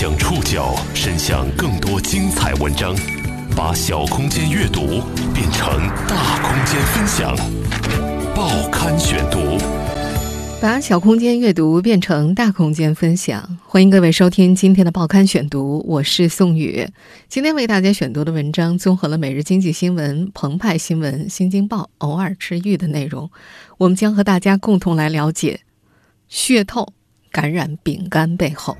将触角伸向更多精彩文章，把小空间阅读变成大空间分享。报刊选读，把小空间阅读变成大空间分享。欢迎各位收听今天的报刊选读，我是宋宇。今天为大家选读的文章综合了《每日经济新闻》、《澎湃新闻》、《新京报》、偶尔治愈的内容。我们将和大家共同来了解血透感染丙肝背后。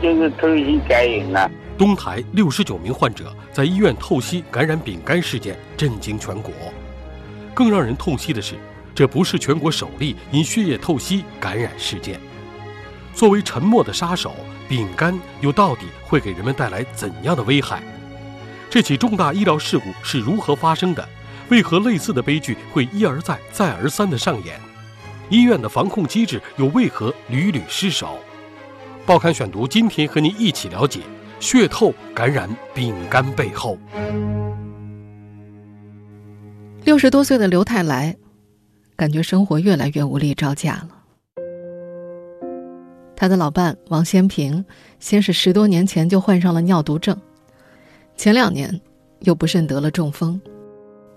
就是透析感染了。东台六十九名患者在医院透析感染丙肝事件震惊全国。更让人痛惜的是，这不是全国首例因血液透析感染事件。作为沉默的杀手，丙肝又到底会给人们带来怎样的危害？这起重大医疗事故是如何发生的？为何类似的悲剧会一而再、再而三的上演？医院的防控机制又为何屡屡失守？报刊选读，今天和您一起了解血透感染丙肝背后。六十多岁的刘太来，感觉生活越来越无力招架了。他的老伴王先平，先是十多年前就患上了尿毒症，前两年又不慎得了中风，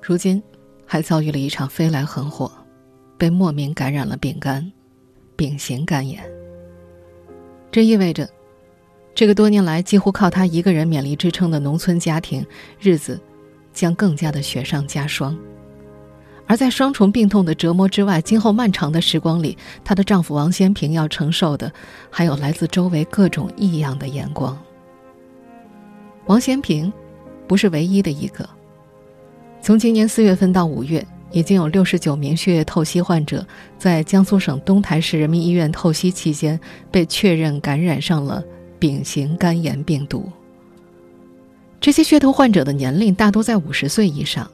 如今还遭遇了一场飞来横祸，被莫名感染了丙肝，丙型肝炎。这意味着，这个多年来几乎靠他一个人勉力支撑的农村家庭，日子将更加的雪上加霜。而在双重病痛的折磨之外，今后漫长的时光里，她的丈夫王先平要承受的，还有来自周围各种异样的眼光。王先平，不是唯一的一个。从今年四月份到五月。已经有六十九名血液透析患者在江苏省东台市人民医院透析期间被确认感染上了丙型肝炎病毒。这些血透患者的年龄大多在五十岁以上，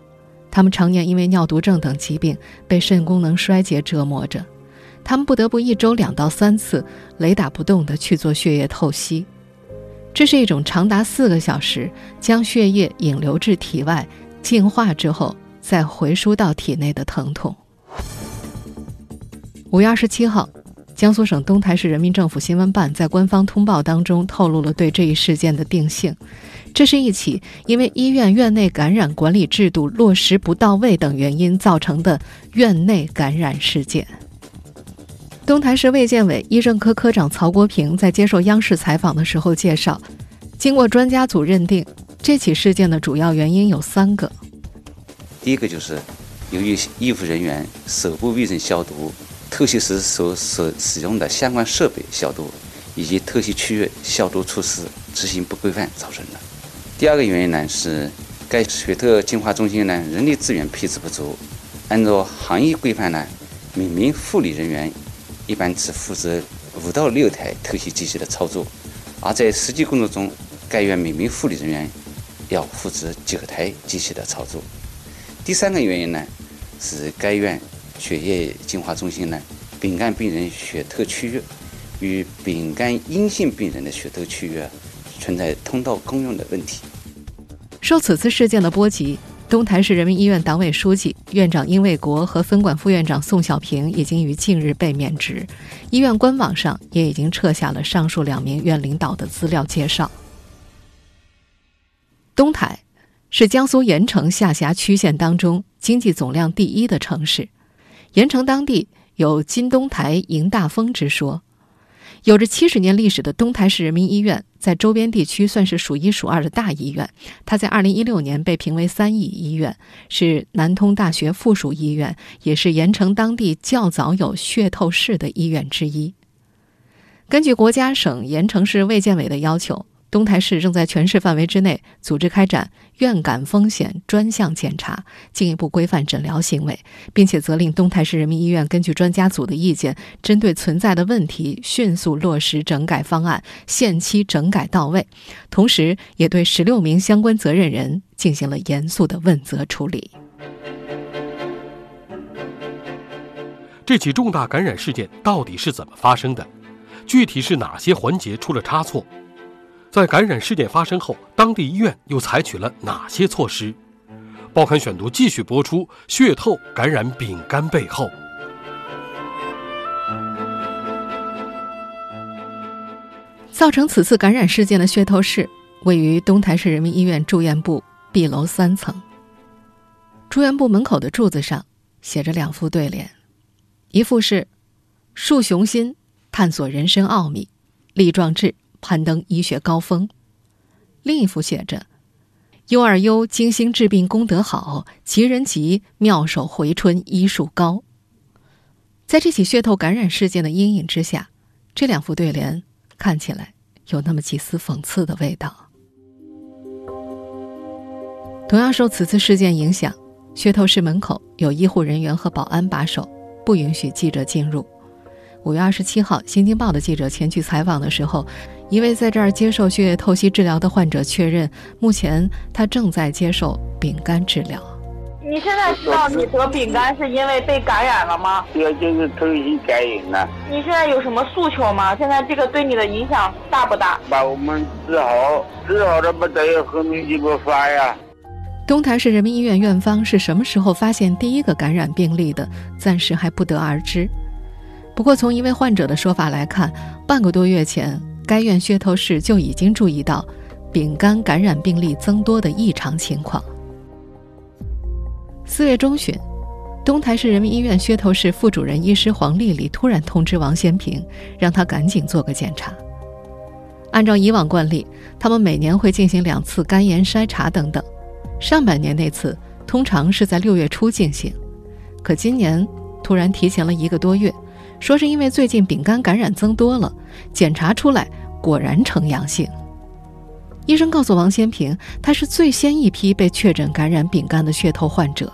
他们常年因为尿毒症等疾病被肾功能衰竭折磨着，他们不得不一周两到三次雷打不动地去做血液透析。这是一种长达四个小时将血液引流至体外净化之后。再回输到体内的疼痛。五月二十七号，江苏省东台市人民政府新闻办在官方通报当中透露了对这一事件的定性：这是一起因为医院院内感染管理制度落实不到位等原因造成的院内感染事件。东台市卫健委医政科科长曹国平在接受央视采访的时候介绍，经过专家组认定，这起事件的主要原因有三个。第一个就是，由于医护人员手部卫生消毒、透析时所使使用的相关设备消毒，以及透析区域消毒措施执行不规范造成的。第二个原因呢是，该血透净化中心呢人力资源配置不足，按照行业规范呢，每名护理人员一般只负责五到六台透析机器的操作，而在实际工作中，该院每名护理人员要负责九台机器的操作。第三个原因呢，是该院血液净化中心呢，丙肝病人血透区域与丙肝阴性病人的血透区域啊存在通道共用的问题。受此次事件的波及，东台市人民医院党委书记、院长殷卫国和分管副院长宋小平已经于近日被免职，医院官网上也已经撤下了上述两名院领导的资料介绍。东台。是江苏盐城下辖区县当中经济总量第一的城市，盐城当地有“金东台迎大风”之说。有着七十年历史的东台市人民医院，在周边地区算是数一数二的大医院。它在二零一六年被评为三乙医院，是南通大学附属医院，也是盐城当地较早有血透室的医院之一。根据国家、省、盐城市卫健委的要求。东台市正在全市范围之内组织开展院感风险专项检查，进一步规范诊疗行为，并且责令东台市人民医院根据专家组的意见，针对存在的问题迅速落实整改方案，限期整改到位。同时，也对十六名相关责任人进行了严肃的问责处理。这起重大感染事件到底是怎么发生的？具体是哪些环节出了差错？在感染事件发生后，当地医院又采取了哪些措施？报刊选读继续播出：血透感染丙肝背后。造成此次感染事件的噱头室位于东台市人民医院住院部 B 楼三层。住院部门口的柱子上写着两副对联，一副是“树雄心，探索人生奥秘；力壮志，攀登医学高峰”，另一幅写着“优二优，精心治病功德好；吉人吉，妙手回春医术高。”在这起血透感染事件的阴影之下，这两副对联看起来有那么几丝讽刺的味道。同样受此次事件影响，噱头室门口有医护人员和保安把守，不允许记者进入。五月二十七号，《新京报》的记者前去采访的时候，一位在这儿接受血液透析治疗的患者确认，目前他正在接受丙肝治疗。你现在知道你得丙肝是因为被感染了吗？这就是透析感染了。你现在有什么诉求吗？现在这个对你的影响大不大？把我们治好，治好了不得要后面就不发呀。东台市人民医院院方是什么时候发现第一个感染病例的？暂时还不得而知。不过从一位患者的说法来看，半个多月前，该院噱头室就已经注意到丙肝感染病例增多的异常情况。四月中旬，东台市人民医院噱头室副主任医师黄丽丽突然通知王先平，让他赶紧做个检查。按照以往惯例，他们每年会进行两次肝炎筛查等等。上半年那次通常是在六月初进行，可今年突然提前了一个多月，说是因为最近丙肝感染增多了，检查出来果然呈阳性。医生告诉王先平，他是最先一批被确诊感染丙肝的血透患者。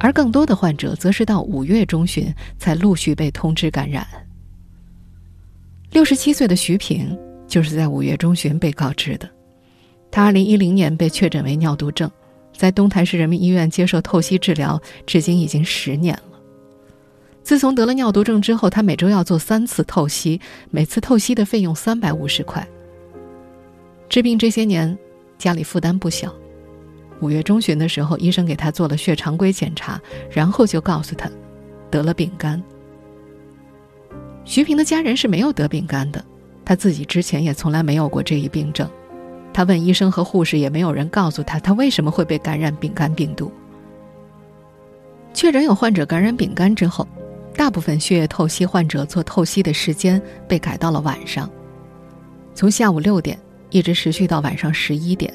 而更多的患者则是到五月中旬才陆续被通知感染。六十七岁的徐平就是在五月中旬被告知的。他二零一零年被确诊为尿毒症，在东台市人民医院接受透析治疗，至今已经十年了。自从得了尿毒症之后，他每周要做三次透析，每次透析的费用三百五十块。治病这些年，家里负担不小。五月中旬的时候，医生给他做了血常规检查，然后就告诉他得了丙肝。徐平的家人是没有得丙肝的，他自己之前也从来没有过这一病症。他问医生和护士，也没有人告诉他他为什么会被感染丙肝病毒。确诊有患者感染丙肝之后，大部分血液透析患者做透析的时间被改到了晚上，从下午六点一直持续到晚上十一点。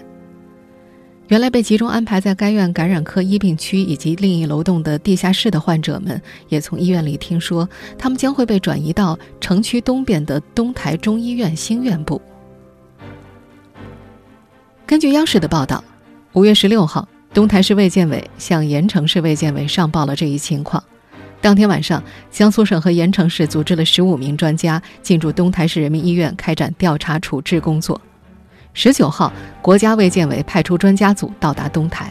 原来被集中安排在该院感染科一病区以及另一楼栋的地下室的患者们，也从医院里听说，他们将会被转移到城区东边的东台中医院新院部。根据央视的报道，五月十六号，东台市卫健委向盐城市卫健委上报了这一情况。当天晚上，江苏省和盐城市组织了十五名专家进驻东台市人民医院开展调查处置工作。十九号，国家卫健委派出专家组到达东台。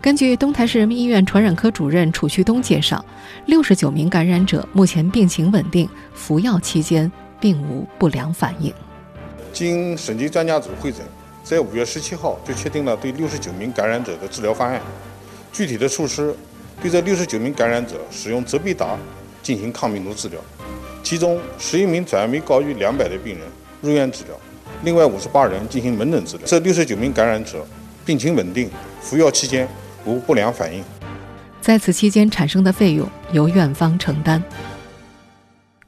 根据东台市人民医院传染科主任楚旭东介绍，六十九名感染者目前病情稳定，服药期间并无不良反应。经省级专家组会诊，在五月十七号就确定了对六十九名感染者的治疗方案。具体的措施，对这六十九名感染者使用泽必达进行抗病毒治疗，其中十一名转氨酶高于两百的病人入院治疗。另外五十八人进行门诊治疗，这六十九名感染者病情稳定，服药期间无不良反应。在此期间产生的费用由院方承担。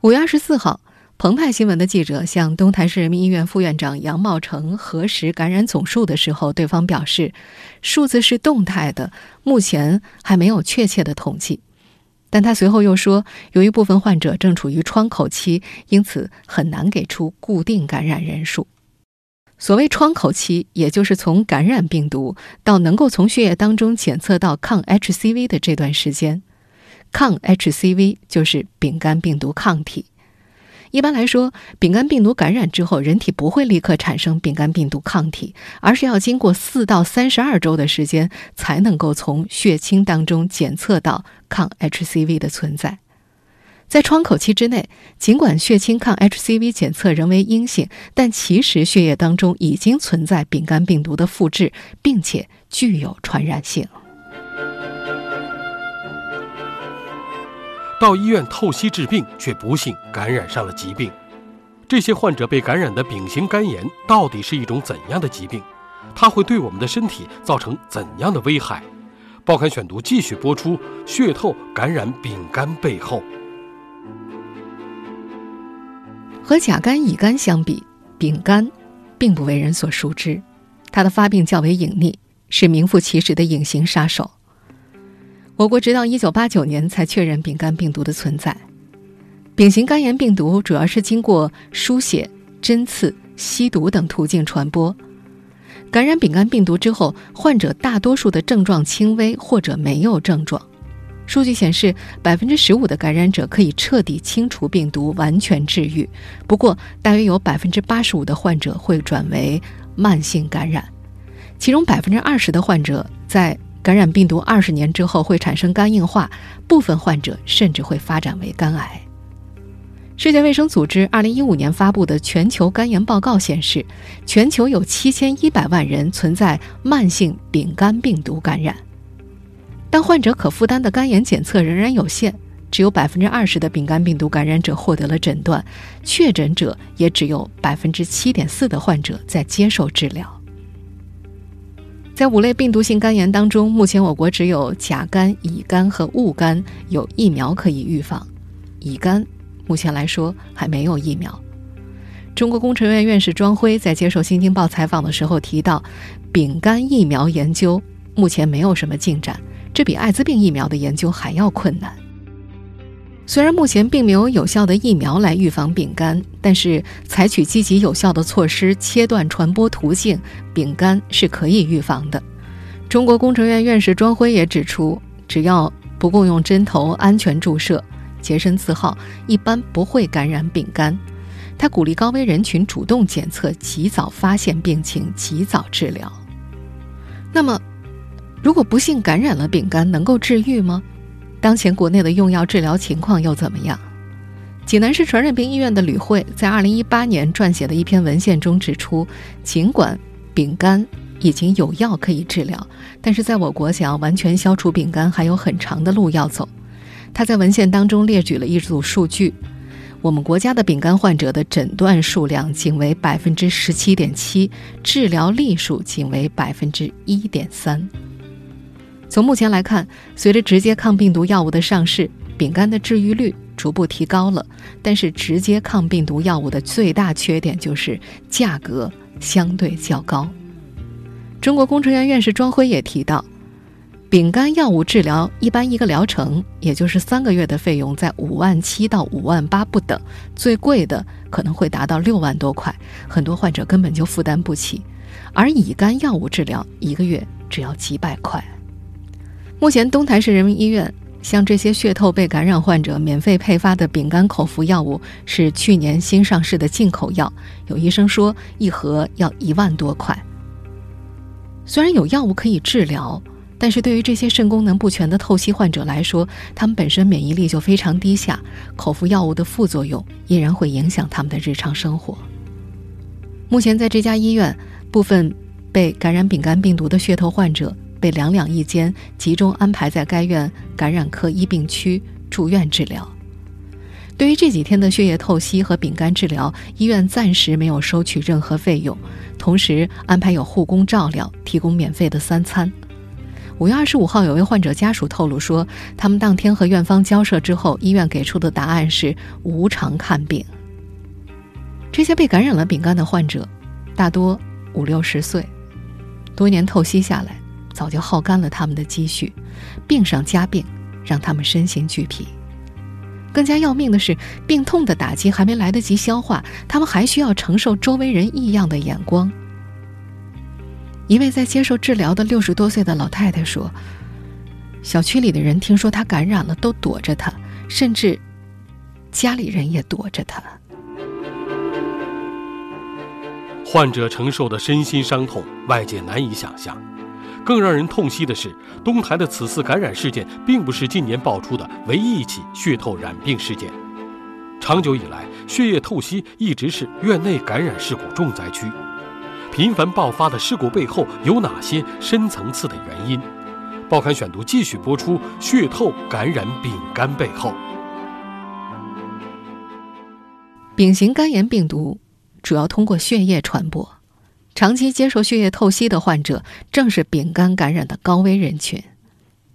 五月二十四号，澎湃新闻的记者向东台市人民医院副院长杨茂成核实感染总数的时候，对方表示，数字是动态的，目前还没有确切的统计。但他随后又说，由于部分患者正处于窗口期，因此很难给出固定感染人数。所谓窗口期，也就是从感染病毒到能够从血液当中检测到抗 HCV 的这段时间。抗 HCV 就是丙肝病毒抗体。一般来说，丙肝病毒感染之后，人体不会立刻产生丙肝病毒抗体，而是要经过四到三十二周的时间，才能够从血清当中检测到抗 HCV 的存在。在窗口期之内，尽管血清抗 HCV 检测仍为阴性，但其实血液当中已经存在丙肝病毒的复制，并且具有传染性。到医院透析治病，却不幸感染上了疾病。这些患者被感染的丙型肝炎到底是一种怎样的疾病？它会对我们的身体造成怎样的危害？报刊选读继续播出：血透感染丙肝背后。和甲肝、乙肝相比，丙肝并不为人所熟知，它的发病较为隐匿，是名副其实的隐形杀手。我国直到1989年才确认丙肝病毒的存在。丙型肝炎病毒主要是经过输血、针刺、吸毒等途径传播。感染丙肝病毒之后，患者大多数的症状轻微或者没有症状。数据显示，百分之十五的感染者可以彻底清除病毒，完全治愈。不过，大约有百分之八十五的患者会转为慢性感染，其中百分之二十的患者在感染病毒二十年之后会产生肝硬化，部分患者甚至会发展为肝癌。世界卫生组织二零一五年发布的全球肝炎报告显示，全球有七千一百万人存在慢性丙肝病毒感染。但患者可负担的肝炎检测仍然有限，只有百分之二十的丙肝病毒感染者获得了诊断，确诊者也只有百分之七点四的患者在接受治疗。在五类病毒性肝炎当中，目前我国只有甲肝、乙肝和戊肝有疫苗可以预防，乙肝目前来说还没有疫苗。中国工程院院士庄辉在接受《新京报》采访的时候提到，丙肝疫苗研究目前没有什么进展。这比艾滋病疫苗的研究还要困难。虽然目前并没有有效的疫苗来预防丙肝，但是采取积极有效的措施，切断传播途径，丙肝是可以预防的。中国工程院院士庄辉也指出，只要不共用针头、安全注射、洁身自好，一般不会感染丙肝。他鼓励高危人群主动检测，及早发现病情，及早治疗。那么，如果不幸感染了丙肝，能够治愈吗？当前国内的用药治疗情况又怎么样？济南市传染病医院的吕慧在2018年撰写的一篇文献中指出，尽管丙肝已经有药可以治疗，但是在我国想要完全消除丙肝还有很长的路要走。他在文献当中列举了一组数据：我们国家的丙肝患者的诊断数量仅为百分之十七点七，治疗例数仅为百分之一点三。从目前来看，随着直接抗病毒药物的上市，丙肝的治愈率逐步提高了。但是，直接抗病毒药物的最大缺点就是价格相对较高。中国工程院院士庄辉也提到，丙肝药物治疗一般一个疗程，也就是三个月的费用在五万七到五万八不等，最贵的可能会达到六万多块，很多患者根本就负担不起。而乙肝药物治疗一个月只要几百块。目前，东台市人民医院向这些血透被感染患者免费配发的丙肝口服药物是去年新上市的进口药。有医生说，一盒要一万多块。虽然有药物可以治疗，但是对于这些肾功能不全的透析患者来说，他们本身免疫力就非常低下，口服药物的副作用依然会影响他们的日常生活。目前，在这家医院，部分被感染丙肝病毒的血透患者。被两两一间集中安排在该院感染科一病区住院治疗。对于这几天的血液透析和丙肝治疗，医院暂时没有收取任何费用，同时安排有护工照料，提供免费的三餐。五月二十五号，有位患者家属透露说，他们当天和院方交涉之后，医院给出的答案是无偿看病。这些被感染了丙肝的患者，大多五六十岁，多年透析下来。早就耗干了他们的积蓄，病上加病，让他们身心俱疲。更加要命的是，病痛的打击还没来得及消化，他们还需要承受周围人异样的眼光。一位在接受治疗的六十多岁的老太太说：“小区里的人听说她感染了，都躲着她，甚至家里人也躲着她。”患者承受的身心伤痛，外界难以想象。更让人痛惜的是，东台的此次感染事件并不是近年爆出的唯一一起血透染病事件。长久以来，血液透析一直是院内感染事故重灾区。频繁爆发的事故背后有哪些深层次的原因？报刊选读继续播出：血透感染丙肝背后。丙型肝炎病毒主要通过血液传播，长期接受血液透析的患者正是丙肝感染的高危人群。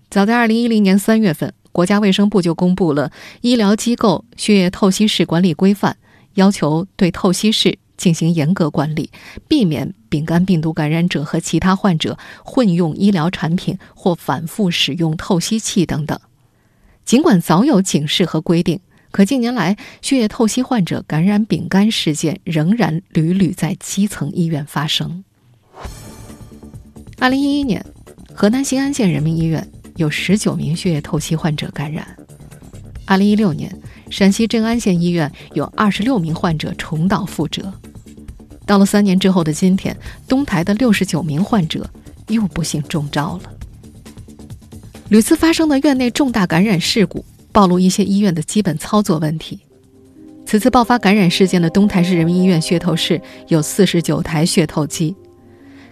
早在2010年3月份，国家卫生部就公布了《医疗机构血液透析室管理规范》，要求对透析室进行严格管理，避免丙肝病毒感染者和其他患者混用医疗产品或反复使用透析器等等。尽管早有警示和规定，可近年来血液透析患者感染丙肝事件仍然屡屡在基层医院发生。二零一一年，河南新安县人民医院有十九名血液透析患者感染；二零一六年，陕西镇安县医院有二十六名患者重蹈覆辙。到了三年之后的今天，东台的六十九名患者又不幸中招了。屡次发生的院内重大感染事故，暴露一些医院的基本操作问题。此次爆发感染事件的东台市人民医院血透室有四十九台血透机。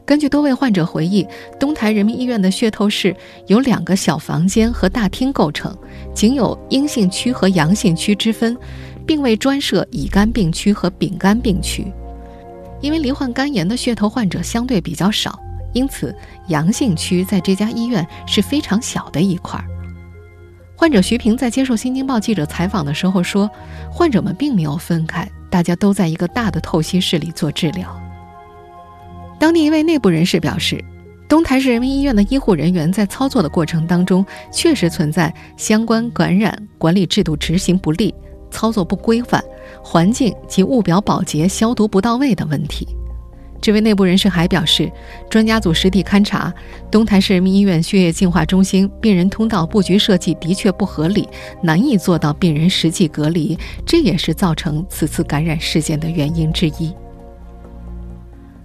根据多位患者回忆，东台人民医院的血透室由两个小房间和大厅构成，仅有阴性区和阳性区之分，并未专设乙肝病区和丙肝病区。因为罹患肝炎的血透患者相对比较少。因此，阳性区在这家医院是非常小的一块儿。患者徐平在接受《新京报》记者采访的时候说：“患者们并没有分开，大家都在一个大的透析室里做治疗。”当地一位内部人士表示，东台市人民医院的医护人员在操作的过程当中，确实存在相关感染管理制度执行不力、操作不规范、环境及物表保洁消毒不到位等问题。这位内部人士还表示，专家组实地勘察东台市人民医院血液净化中心病人通道布局设计的确不合理，难以做到病人实际隔离，这也是造成此次感染事件的原因之一。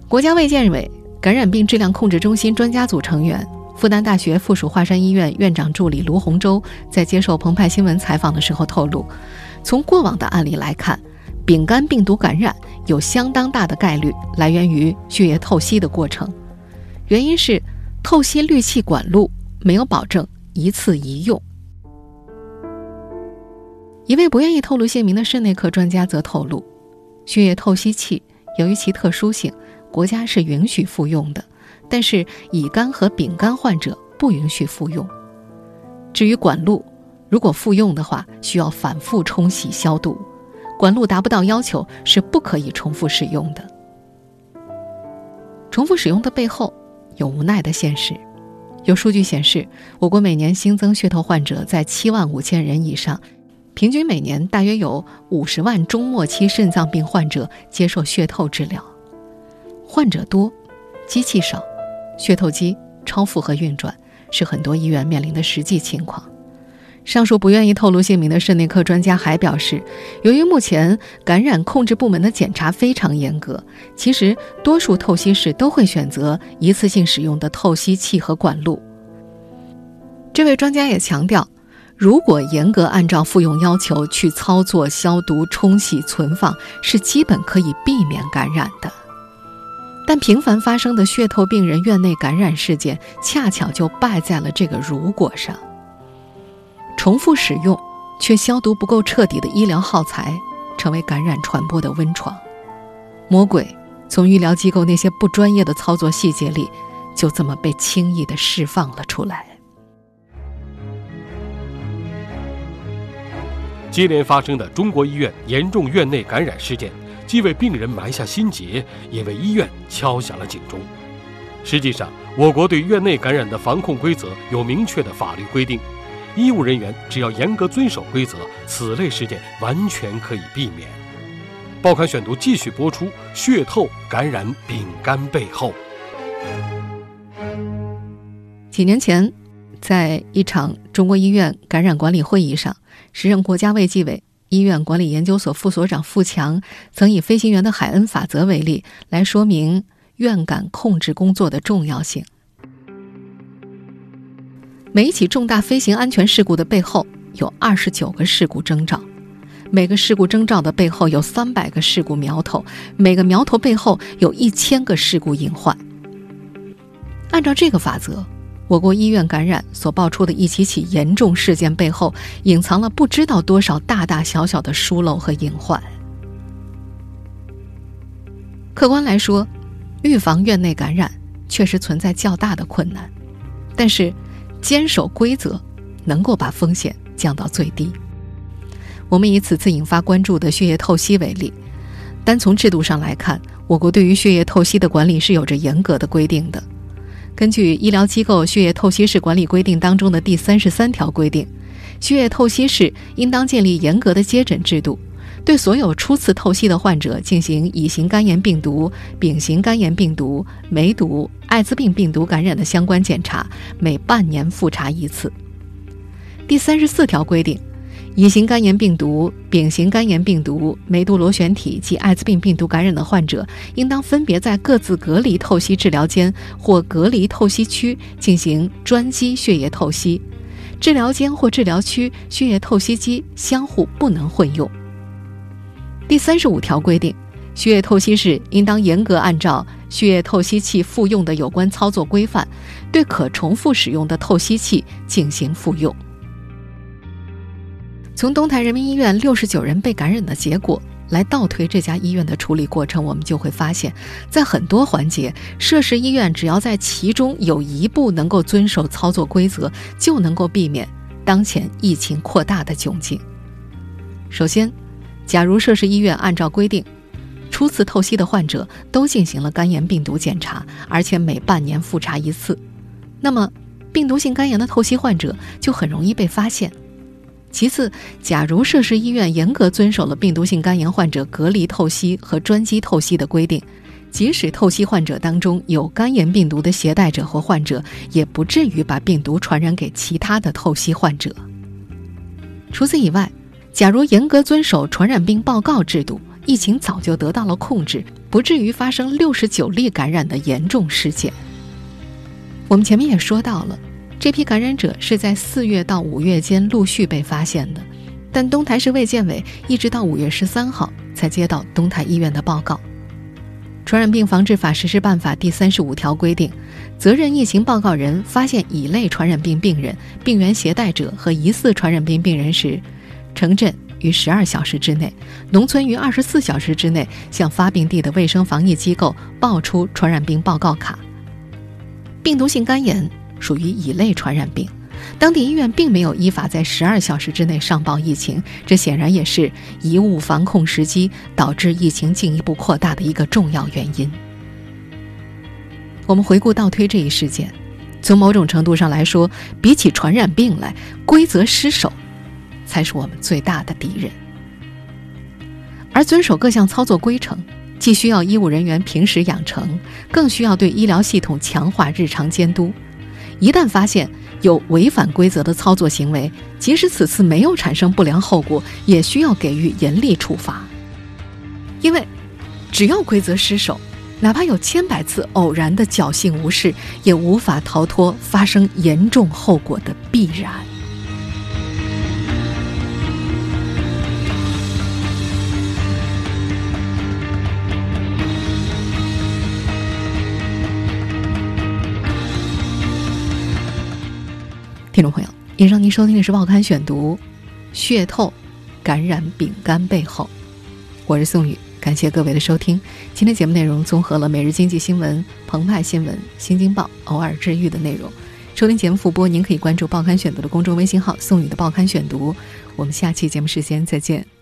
国家卫健委感染病质量控制中心专家组成员、复旦大学附属华山医院院长助理卢洪洲在接受澎湃新闻采访的时候透露，从过往的案例来看。丙肝病毒感染有相当大的概率来源于血液透析的过程，原因是透析滤器管路没有保证一次一用。一位不愿意透露姓名的肾内科专家则透露，血液透析器由于其特殊性，国家是允许复用的，但是乙肝和丙肝患者不允许复用。至于管路，如果复用的话，需要反复冲洗消毒。管路达不到要求是不可以重复使用的。重复使用的背后有无奈的现实。有数据显示，我国每年新增血透患者在七万五千人以上，平均每年大约有五十万中末期肾脏病患者接受血透治疗。患者多，机器少，血透机超负荷运转，是很多医院面临的实际情况。上述不愿意透露姓名的肾内科专家还表示，由于目前感染控制部门的检查非常严格，其实多数透析室都会选择一次性使用的透析器和管路。这位专家也强调，如果严格按照复用要求去操作消毒、冲洗、存放，是基本可以避免感染的。但频繁发生的血透病人院内感染事件，恰巧就败在了这个“如果”上。重复使用却消毒不够彻底的医疗耗材，成为感染传播的温床。魔鬼从医疗机构那些不专业的操作细节里，就这么被轻易的释放了出来。接连发生的中国医院严重院内感染事件，既为病人埋下心结，也为医院敲响了警钟。实际上，我国对院内感染的防控规则有明确的法律规定。医务人员只要严格遵守规则，此类事件完全可以避免。报刊选读继续播出：血透感染丙肝背后。几年前，在一场中国医院感染管理会议上，时任国家卫计委医院管理研究所副所长付强曾以飞行员的海恩法则为例，来说明院感控制工作的重要性。每一起重大飞行安全事故的背后有二十九个事故征兆，每个事故征兆的背后有三百个事故苗头，每个苗头背后有一千个事故隐患。按照这个法则，我国医院感染所爆出的一起起严重事件背后，隐藏了不知道多少大大小小的疏漏和隐患。客观来说，预防院内感染确实存在较大的困难，但是坚守规则能够把风险降到最低。我们以此次引发关注的血液透析为例，单从制度上来看，我国对于血液透析的管理是有着严格的规定的。根据《医疗机构血液透析室管理规定》当中的第三十三条规定，血液透析室应当建立严格的接诊制度，对所有初次透析的患者进行乙型肝炎病毒、丙型肝炎病毒、梅毒、艾滋病病毒感染的相关检查，每半年复查一次。第三十四条规定。乙型肝炎病毒、丙型肝炎病毒、梅毒螺旋体及艾滋病病毒感染的患者，应当分别在各自隔离透析治疗间或隔离透析区进行专机血液透析。治疗间或治疗区血液透析机相互不能混用。第三十五条规定，血液透析室应当严格按照血液透析器复用的有关操作规范，对可重复使用的透析器进行复用。从东台人民医院六十九人被感染的结果来倒推这家医院的处理过程，我们就会发现，在很多环节，涉事医院只要在其中有一步能够遵守操作规则，就能够避免当前疫情扩大的窘境。首先，假如涉事医院按照规定，初次透析的患者都进行了肝炎病毒检查，而且每半年复查一次，那么病毒性肝炎的透析患者就很容易被发现。其次，假如涉事医院严格遵守了病毒性肝炎患者隔离透析和专机透析的规定，即使透析患者当中有肝炎病毒的携带者或患者，也不至于把病毒传染给其他的透析患者。除此以外，假如严格遵守传染病报告制度，疫情早就得到了控制，不至于发生六十九例感染的严重事件。我们前面也说到了。这批感染者是在四月到五月间陆续被发现的，但东台市卫健委一直到五月十三号才接到东台医院的报告。《传染病防治法实施办法》第三十五条规定，责任疫情报告人发现乙类传染病病人、病原携带者和疑似传染病病人时，城镇于十二小时之内，农村于二十四小时之内向发病地的卫生防疫机构报出传染病报告卡。病毒性肝炎。属于乙类传染病，当地医院并没有依法在十二小时之内上报疫情，这显然也是贻误防控时机，导致疫情进一步扩大的一个重要原因。我们回顾倒推这一事件，从某种程度上来说，比起传染病来，规则失守才是我们最大的敌人。而遵守各项操作规程，既需要医务人员平时养成，更需要对医疗系统强化日常监督。一旦发现有违反规则的操作行为，即使此次没有产生不良后果，也需要给予严厉处罚。因为，只要规则失守，哪怕有千百次偶然的侥幸无事，也无法逃脱发生严重后果的必然。听众朋友，以上您收听的是《报刊选读》，血透，感染丙肝背后，我是宋宇，感谢各位的收听。今天节目内容综合了《每日经济新闻》、澎湃新闻、新京报、偶尔治愈的内容。收听节目复播，您可以关注《报刊选读》的公众微信号“宋宇的报刊选读”。我们下期节目时间再见。